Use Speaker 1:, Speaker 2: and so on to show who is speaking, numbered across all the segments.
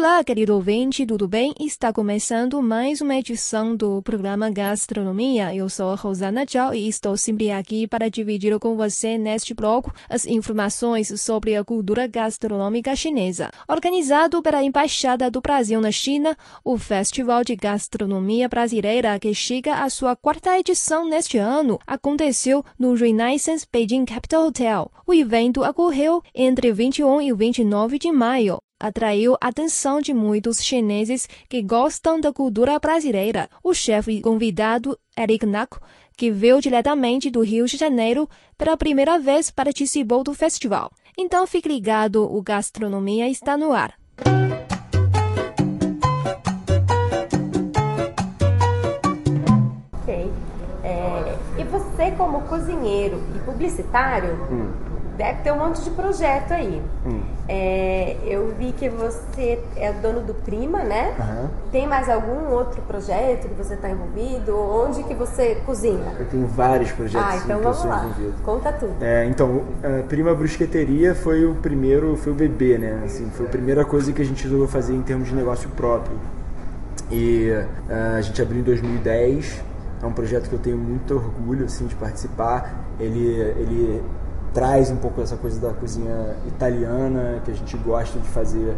Speaker 1: Olá, querido ouvinte, tudo bem? Está começando mais uma edição do programa Gastronomia. Eu sou Rosana Zhao e estou sempre aqui para dividir com você neste bloco as informações sobre a cultura gastronômica chinesa. Organizado pela Embaixada do Brasil na China, o Festival de Gastronomia Brasileira, que chega à sua quarta edição neste ano, aconteceu no Renaissance Beijing Capital Hotel. O evento ocorreu entre 21 e 29 de maio atraiu a atenção de muitos chineses que gostam da cultura brasileira. O chefe convidado, Eric Naco, que veio diretamente do Rio de Janeiro, pela primeira vez participou do festival. Então fique ligado, o Gastronomia está no ar.
Speaker 2: Ok. É, e você, como cozinheiro e publicitário,
Speaker 3: Hum.
Speaker 2: deve ter um monte de projeto aí.
Speaker 3: Hum.
Speaker 2: É, eu vi que você é dono do Prima, né?
Speaker 3: Aham.
Speaker 2: Tem mais algum outro projeto que você está envolvido? Onde que você cozinha?
Speaker 3: Eu tenho vários projetos
Speaker 2: Ah, então
Speaker 3: que eu sou
Speaker 2: lá.
Speaker 3: envolvido.
Speaker 2: Conta tudo.
Speaker 3: É, então, a Prima Brusqueteria foi o primeiro, foi o bebê, né? Assim, foi a primeira coisa que a gente resolveu fazer em termos de negócio próprio. E ah, a gente abriu em 2010. É um projeto que eu tenho muito orgulho assim de participar. Ele ele traz um pouco essa coisa da cozinha italiana que a gente gosta de fazer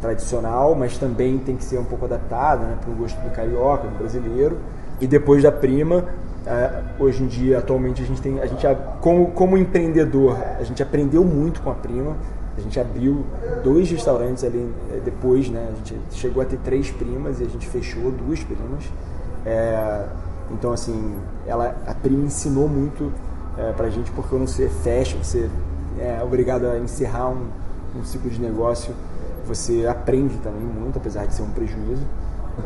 Speaker 3: tradicional, mas também tem que ser um pouco adaptado né, para o gosto do carioca, do brasileiro. E depois da Prima, eh, hoje em dia, atualmente, a gente tem, a gente, como, como empreendedor, a gente aprendeu muito com a Prima. A gente abriu dois restaurantes ali eh, depois, né? A gente chegou a ter três primas e a gente fechou duas primas. Eh, então, assim, ela, a Prima ensinou muito é, pra gente, porque quando você fecha, você é obrigado a encerrar um, um ciclo de negócio, você aprende também muito, apesar de ser um prejuízo.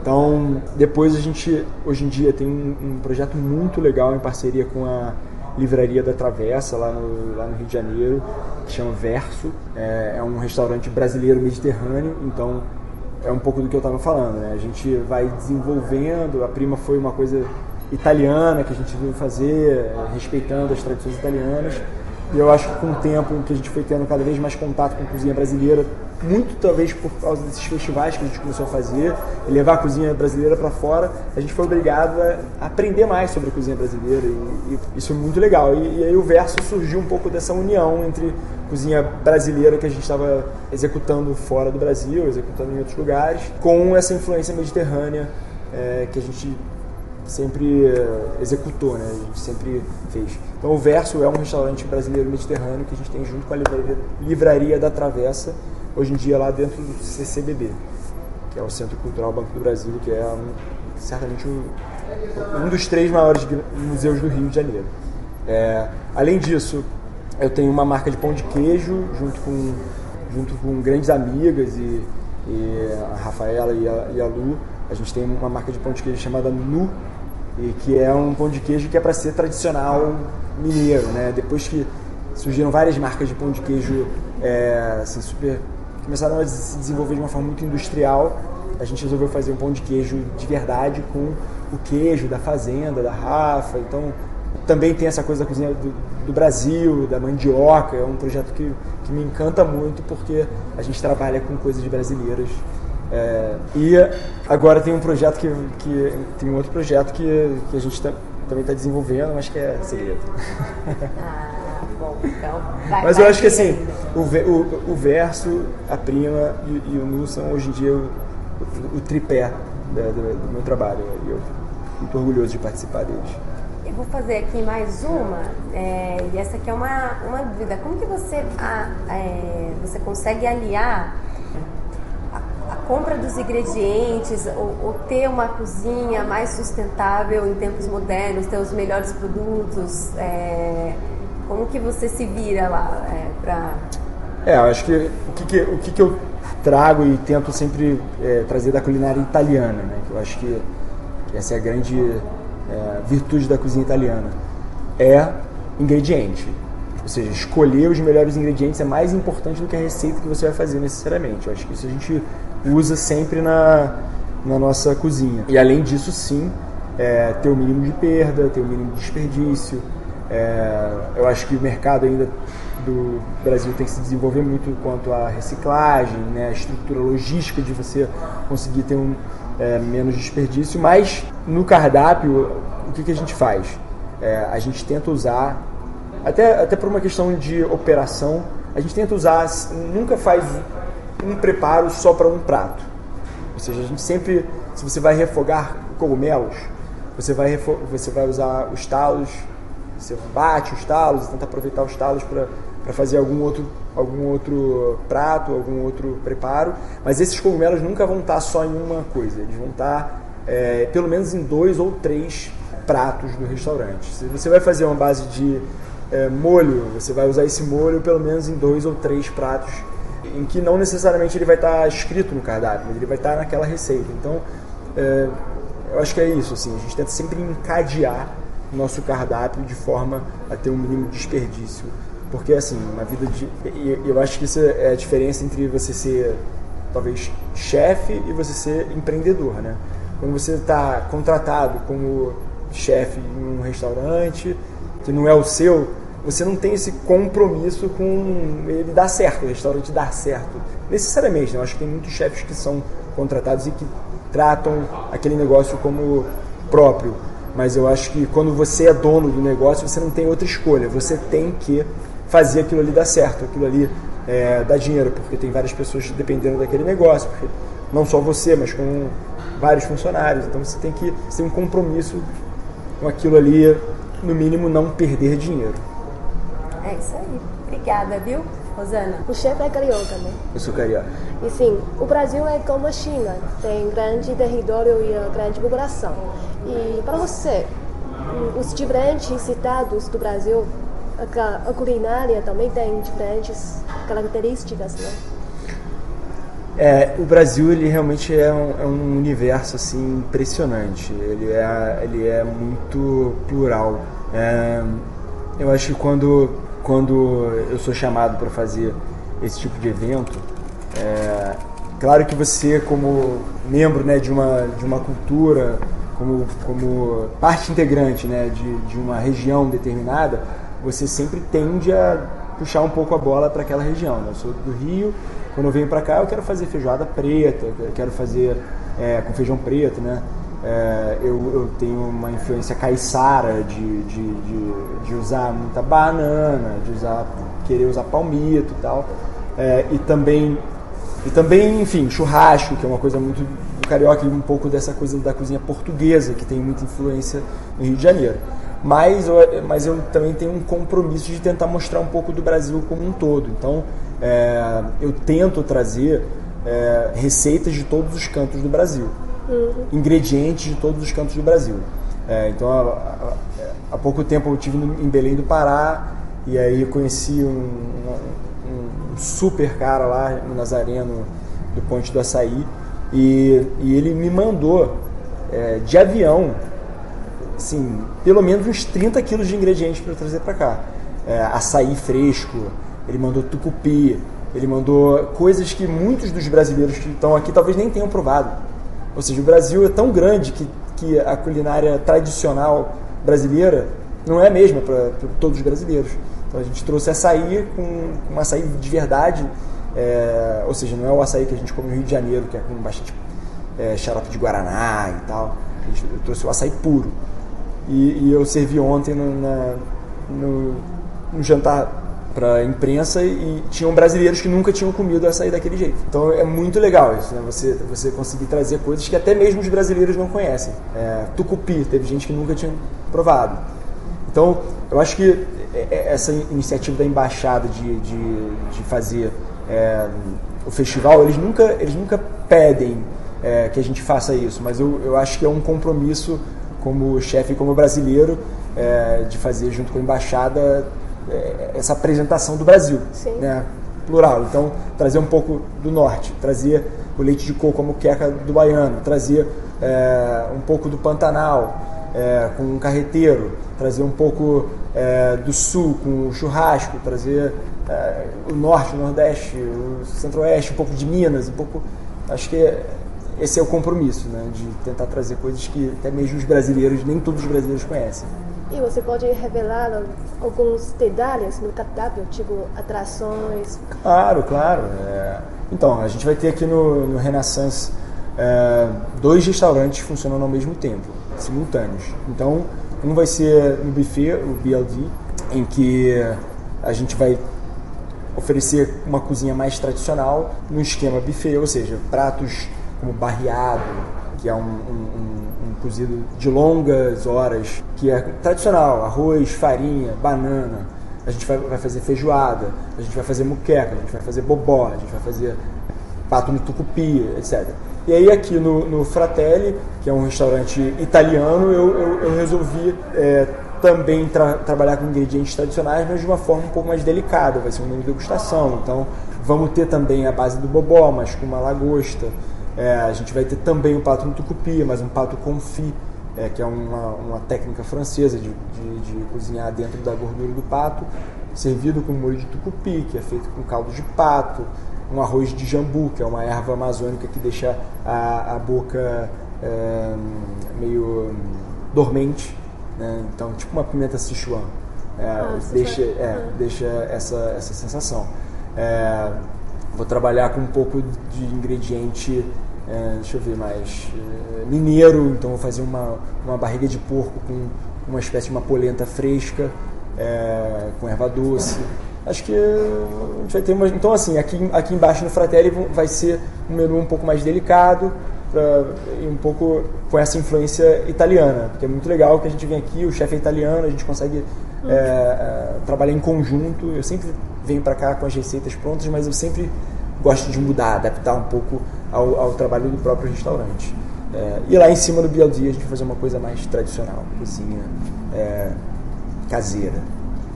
Speaker 3: Então, depois a gente, hoje em dia, tem um, um projeto muito legal em parceria com a Livraria da Travessa, lá no, lá no Rio de Janeiro, que chama Verso. É, é um restaurante brasileiro mediterrâneo, então é um pouco do que eu estava falando, né? A gente vai desenvolvendo, a prima foi uma coisa italiana que a gente veio fazer, respeitando as tradições italianas. E eu acho que com o tempo que a gente foi tendo cada vez mais contato com a cozinha brasileira, muito talvez por causa desses festivais que a gente começou a fazer, levar a cozinha brasileira para fora, a gente foi obrigado a aprender mais sobre a cozinha brasileira e, e isso é muito legal. E, e aí o verso surgiu um pouco dessa união entre cozinha brasileira que a gente estava executando fora do Brasil, executando em outros lugares, com essa influência mediterrânea eh, que a gente sempre eh, executou, né? A gente sempre fez. Então o Verso é um restaurante brasileiro mediterrâneo que a gente tem junto com a livraria, livraria da Travessa, hoje em dia lá dentro do CCBB, que é o Centro Cultural Banco do Brasil, que é um, certamente um, um dos três maiores museus do Rio de Janeiro. É, além disso, eu tenho uma marca de pão de queijo junto com, junto com grandes amigas e, e a Rafaela e a, e a Lu. A gente tem uma marca de pão de queijo chamada Nu, e que é um pão de queijo que é para ser tradicional mineiro, né? Depois que surgiram várias marcas de pão de queijo é, assim, super começaram a se desenvolver de uma forma muito industrial, a gente resolveu fazer um pão de queijo de verdade com o queijo da fazenda, da Rafa. Então também tem essa coisa da cozinha do, do Brasil, da mandioca. É um projeto que, que me encanta muito porque a gente trabalha com coisas brasileiras. É, e agora tem um projeto que, que tem um outro projeto que, que a gente tá- também está desenvolvendo, mas que é segredo.
Speaker 2: Ah, bom, então vai
Speaker 3: Mas eu acho que assim, o, o, o verso, a prima e, e o nu são hoje em dia o, o, o tripé da- do, do meu trabalho. E eu muito orgulhoso de participar deles.
Speaker 2: Eu vou fazer aqui mais uma, é, e essa aqui é uma, uma dúvida. Como que você, a- é, você consegue aliar compra dos ingredientes ou, ou ter uma cozinha mais sustentável em tempos modernos, ter os melhores produtos? é, como que você se vira lá é, para...
Speaker 3: É, eu acho que o que, que, o que, que eu trago e tento sempre é, trazer da culinária italiana, né? Eu acho que essa é a grande é, virtude da cozinha italiana. É ingrediente. Ou seja, escolher os melhores ingredientes é mais importante do que a receita que você vai fazer necessariamente. Eu acho que isso a gente usa sempre na, na nossa cozinha. E além disso, sim, é, ter o mínimo de perda, ter o mínimo de desperdício. É, eu acho que o mercado ainda do Brasil tem que se desenvolver muito quanto à reciclagem, né, a estrutura logística de você conseguir ter um é, menos desperdício, mas no cardápio o que, que a gente faz? É, a gente tenta usar, até, até por uma questão de operação, a gente tenta usar, nunca faz um preparo só para um prato. Ou seja, a gente sempre, se você vai refogar cogumelos, você vai, você vai usar os talos, você bate os talos, tenta aproveitar os talos para fazer algum outro, algum outro prato, algum outro preparo. Mas esses cogumelos nunca vão estar só em uma coisa, eles vão estar é, pelo menos em dois ou três pratos do restaurante. Se você vai fazer uma base de é, molho, você vai usar esse molho pelo menos em dois ou três pratos, em que não necessariamente ele vai estar escrito no cardápio, mas ele vai estar naquela receita. Então, é, eu acho que é isso, assim, a gente tenta sempre encadear o nosso cardápio de forma a ter um mínimo desperdício. Porque, assim, na vida de. Eu acho que isso é a diferença entre você ser, talvez, chefe e você ser empreendedor, né? Quando você está contratado como chefe em um restaurante que não é o seu, você não tem esse compromisso com ele dar certo, o restaurante dar certo. Necessariamente, né? eu acho que tem muitos chefes que são contratados e que tratam aquele negócio como próprio. Mas eu acho que quando você é dono do negócio, você não tem outra escolha. Você tem que fazer aquilo ali dar certo, aquilo ali é, dar dinheiro, porque tem várias pessoas dependendo daquele negócio. não só você, mas com vários funcionários. Então você tem que ter um compromisso com aquilo ali, no mínimo não perder dinheiro.
Speaker 2: É isso aí. Obrigada, viu? Rosana?
Speaker 1: O chefe é carioca, né?
Speaker 3: Eu sou carioca.
Speaker 1: E sim, o Brasil é como a China, tem grande território e grande população. E para você, os diferentes estados do Brasil, a culinária também tem diferentes características, né?
Speaker 3: É, o Brasil ele realmente é um, é um, universo assim impressionante. Ele é, ele é muito plural. É, eu acho que quando quando eu sou chamado para fazer esse tipo de evento, é, claro que você como membro né, de, uma, de uma cultura, como, como parte integrante né, de, de uma região determinada, você sempre tende a puxar um pouco a bola para aquela região. Né? Eu sou do Rio, quando eu venho para cá eu quero fazer feijoada preta, eu quero fazer é, com feijão preto, né? É, eu, eu, tenho uma influência caiçara de, de, de, de, usar muita banana, de usar querer usar palmito e tal. É, e também e também, enfim, churrasco, que é uma coisa muito do carioca e um pouco dessa coisa da cozinha portuguesa, que tem muita influência no Rio de Janeiro. Mas mas eu também tenho um compromisso de tentar mostrar um pouco do Brasil como um todo. Então, é, eu tento trazer é, receitas de todos os cantos do Brasil. Ingredientes de todos os cantos do Brasil. É, então, há, há, pouco tempo eu estive em Belém do Pará e aí conheci um, um, um, super cara lá no Nazareno do Ponte do Açaí e, e ele me mandou é, de avião assim, pelo menos uns 30 quilos de ingredientes para trazer para cá. É, açaí fresco, ele mandou tucupi, ele mandou coisas que muitos dos brasileiros que estão aqui talvez nem tenham provado. Ou seja, o Brasil é tão grande que, que a culinária tradicional brasileira não é a mesma para todos os brasileiros. Então a gente trouxe açaí com, com açaí de verdade, é, ou seja, não é o açaí que a gente come no Rio de Janeiro, que é com bastante é, xarope de guaraná e tal. A gente, trouxe o açaí puro. E, e eu servi ontem no, na, no, no jantar para imprensa e tinham brasileiros que nunca tinham comido açaí daquele jeito. Então é muito legal isso, né? Você, você conseguir trazer coisas que até mesmo os brasileiros não conhecem. É, tucupi, teve gente que nunca tinha provado. Então eu acho que é, é, essa iniciativa da embaixada de, de, de fazer é, o festival, eles nunca, eles nunca pedem é, que a gente faça isso, mas eu, eu acho que é um compromisso como chefe como brasileiro é, de fazer junto com a embaixada essa apresentação do Brasil, Sim. né? plural. Então, trazer um pouco do norte, trazer o leite de coco, a muqueca do baiano, trazer é, um pouco do Pantanal é, com um carreteiro, trazer um pouco é, do sul com o churrasco, trazer é, o norte, o nordeste, o centro-oeste, um pouco de Minas, um pouco... Acho que esse é o compromisso, né? De tentar trazer coisas que até mesmo os brasileiros, nem todos os brasileiros conhecem.
Speaker 1: E você pode revelar alguns detalhes no cardápio, tipo atrações?
Speaker 3: Claro, claro. É... Então, a gente vai ter aqui no, no Renaissance é, dois restaurantes funcionando ao mesmo tempo, simultâneos. Então, um vai ser no buffet, o BLD, em que a gente vai oferecer uma cozinha mais tradicional no esquema buffet, ou seja, pratos como barreado, que é um, um, um, cozido de longas horas, que é tradicional, arroz, farinha, banana. A gente vai, vai fazer feijoada, a gente vai fazer muqueca, a gente vai fazer bobó, a gente vai fazer pato no tucupi, etc. E aí aqui no, no Fratelli, que é um restaurante italiano, eu, eu, eu resolvi é, também tra trabalhar com ingredientes tradicionais, mas de uma forma um pouco mais delicada. Vai ser um menu de degustação. Então vamos ter também a base do bobó, mas com uma lagosta. É, a gente vai ter também o pato no tucupi, mas um pato confit, é, que é uma, uma técnica francesa de, de, de, cozinhar dentro da gordura do pato, servido com molho de tucupi, que é feito com caldo de pato, um arroz de jambu, que é uma erva amazônica que deixa a, a boca é, meio dormente, né? então tipo uma pimenta Sichuan, é, ah, deixa, é, ah. deixa essa, essa sensação. É, vou trabalhar com um pouco de ingrediente, é, deixa eu ver mais, é, mineiro, então vou fazer uma, uma barriga de porco com uma espécie de uma polenta fresca, é, com erva doce. Acho que a gente vai ter uma. Então, assim, aqui, aqui embaixo no Fratelli vai ser um menu um pouco mais delicado pra, e um pouco com essa influência italiana, porque é muito legal que a gente vem aqui, o chefe é italiano, a gente consegue é, é, trabalhar em conjunto. Eu sempre venho para cá com as receitas prontas, mas eu sempre gosto de mudar, adaptar um pouco ao, ao trabalho do próprio restaurante. É, e lá em cima do BLD a gente vai fazer uma coisa mais tradicional, cozinha é, caseira.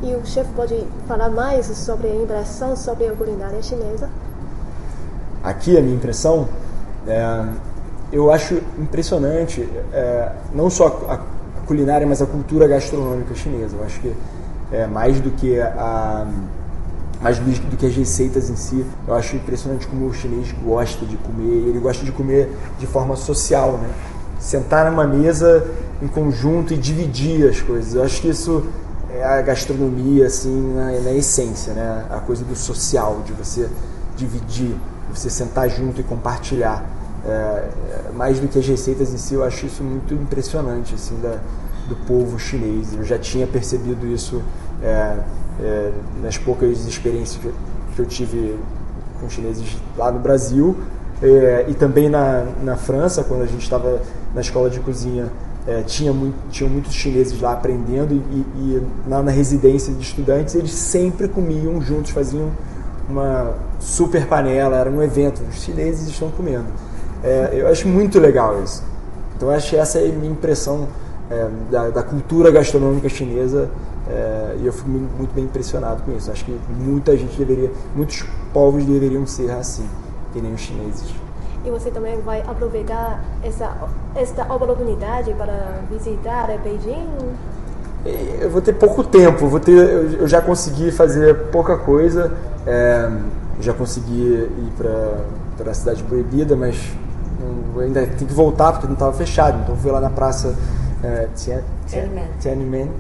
Speaker 1: E o chefe pode falar mais sobre a impressão sobre a culinária chinesa?
Speaker 3: Aqui a minha impressão, é, eu acho impressionante é, não só a, culinária, mas a cultura gastronômica chinesa. Eu acho que é, mais do que a mais do, que as receitas em si, eu acho impressionante como o chinês gosta de comer. Ele gosta de comer de forma social, né? Sentar numa mesa em conjunto e dividir as coisas. Eu acho que isso é a gastronomia assim na, na, essência, né? A coisa do social, de você dividir, de você sentar junto e compartilhar. É, é, mais do que as receitas em si, eu acho isso muito impressionante assim da, do povo chinês. Eu já tinha percebido isso é, é nas poucas experiências que eu, tive com chineses lá no Brasil é, e também na, na França, quando a gente estava na escola de cozinha é, tinha muito, tinham muitos chineses lá aprendendo e, e lá na residência de estudantes eles sempre comiam juntos, faziam uma super panela, era um evento, os chineses estão comendo. É, eu acho muito legal isso. Então acho que essa é a minha impressão é, da, da, cultura gastronômica chinesa é, e eu fui muito bem impressionado com isso. Acho que muita gente deveria, muitos povos deveriam ser assim, que nem os chineses
Speaker 1: e você também vai aproveitar essa esta oportunidade para visitar Beijing?
Speaker 3: É, eu vou ter pouco tempo, vou ter, eu já consegui fazer pouca coisa, é, já consegui ir para a cidade proibida, mas ainda tem que voltar porque não estava fechado, então fui lá na praça é, Tiananmen.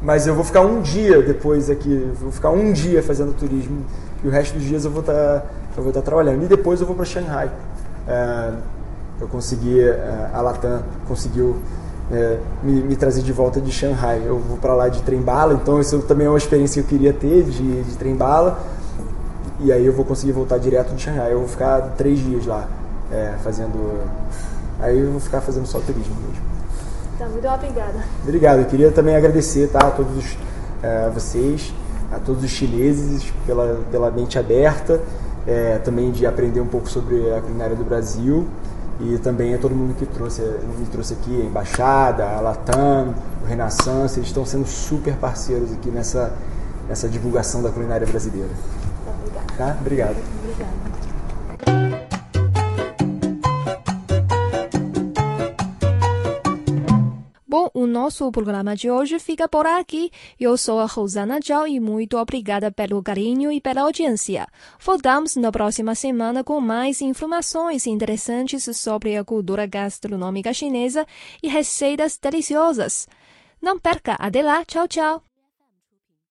Speaker 3: Mas eu vou ficar um dia depois aqui, vou ficar um dia fazendo turismo e o resto dos dias eu vou estar tá, eu vou estar tá trabalhando. E depois eu vou para Shanghai é, eu consegui, é, a Latam conseguiu é, me, me, trazer de volta de Shanghai. Eu vou para lá de trem-bala, então isso também é uma experiência que eu queria ter de, de trem-bala. E aí eu vou conseguir voltar direto de Shanghai. Eu vou ficar três dias lá é, fazendo. Aí eu vou ficar fazendo só turismo mesmo.
Speaker 1: Tá, muito obrigada.
Speaker 3: Obrigado. Eu queria também agradecer tá, a todos é, vocês, a todos os chineses pela, pela mente aberta é, também de aprender um pouco sobre a culinária do Brasil e também é todo mundo que trouxe, me trouxe aqui, a Embaixada, a Latam, o Renaissance, eles estão sendo super parceiros aqui nessa, nessa divulgação da culinária brasileira.
Speaker 1: Obrigada.
Speaker 3: Tá? Obrigado.
Speaker 1: Obrigada. O nosso programa de hoje fica por aqui. Eu sou a Rosana Zhao e muito obrigada pelo carinho e pela audiência. Voltamos na próxima semana com mais informações interessantes sobre a cultura gastronômica chinesa e receitas deliciosas. Não perca, até lá, tchau, tchau!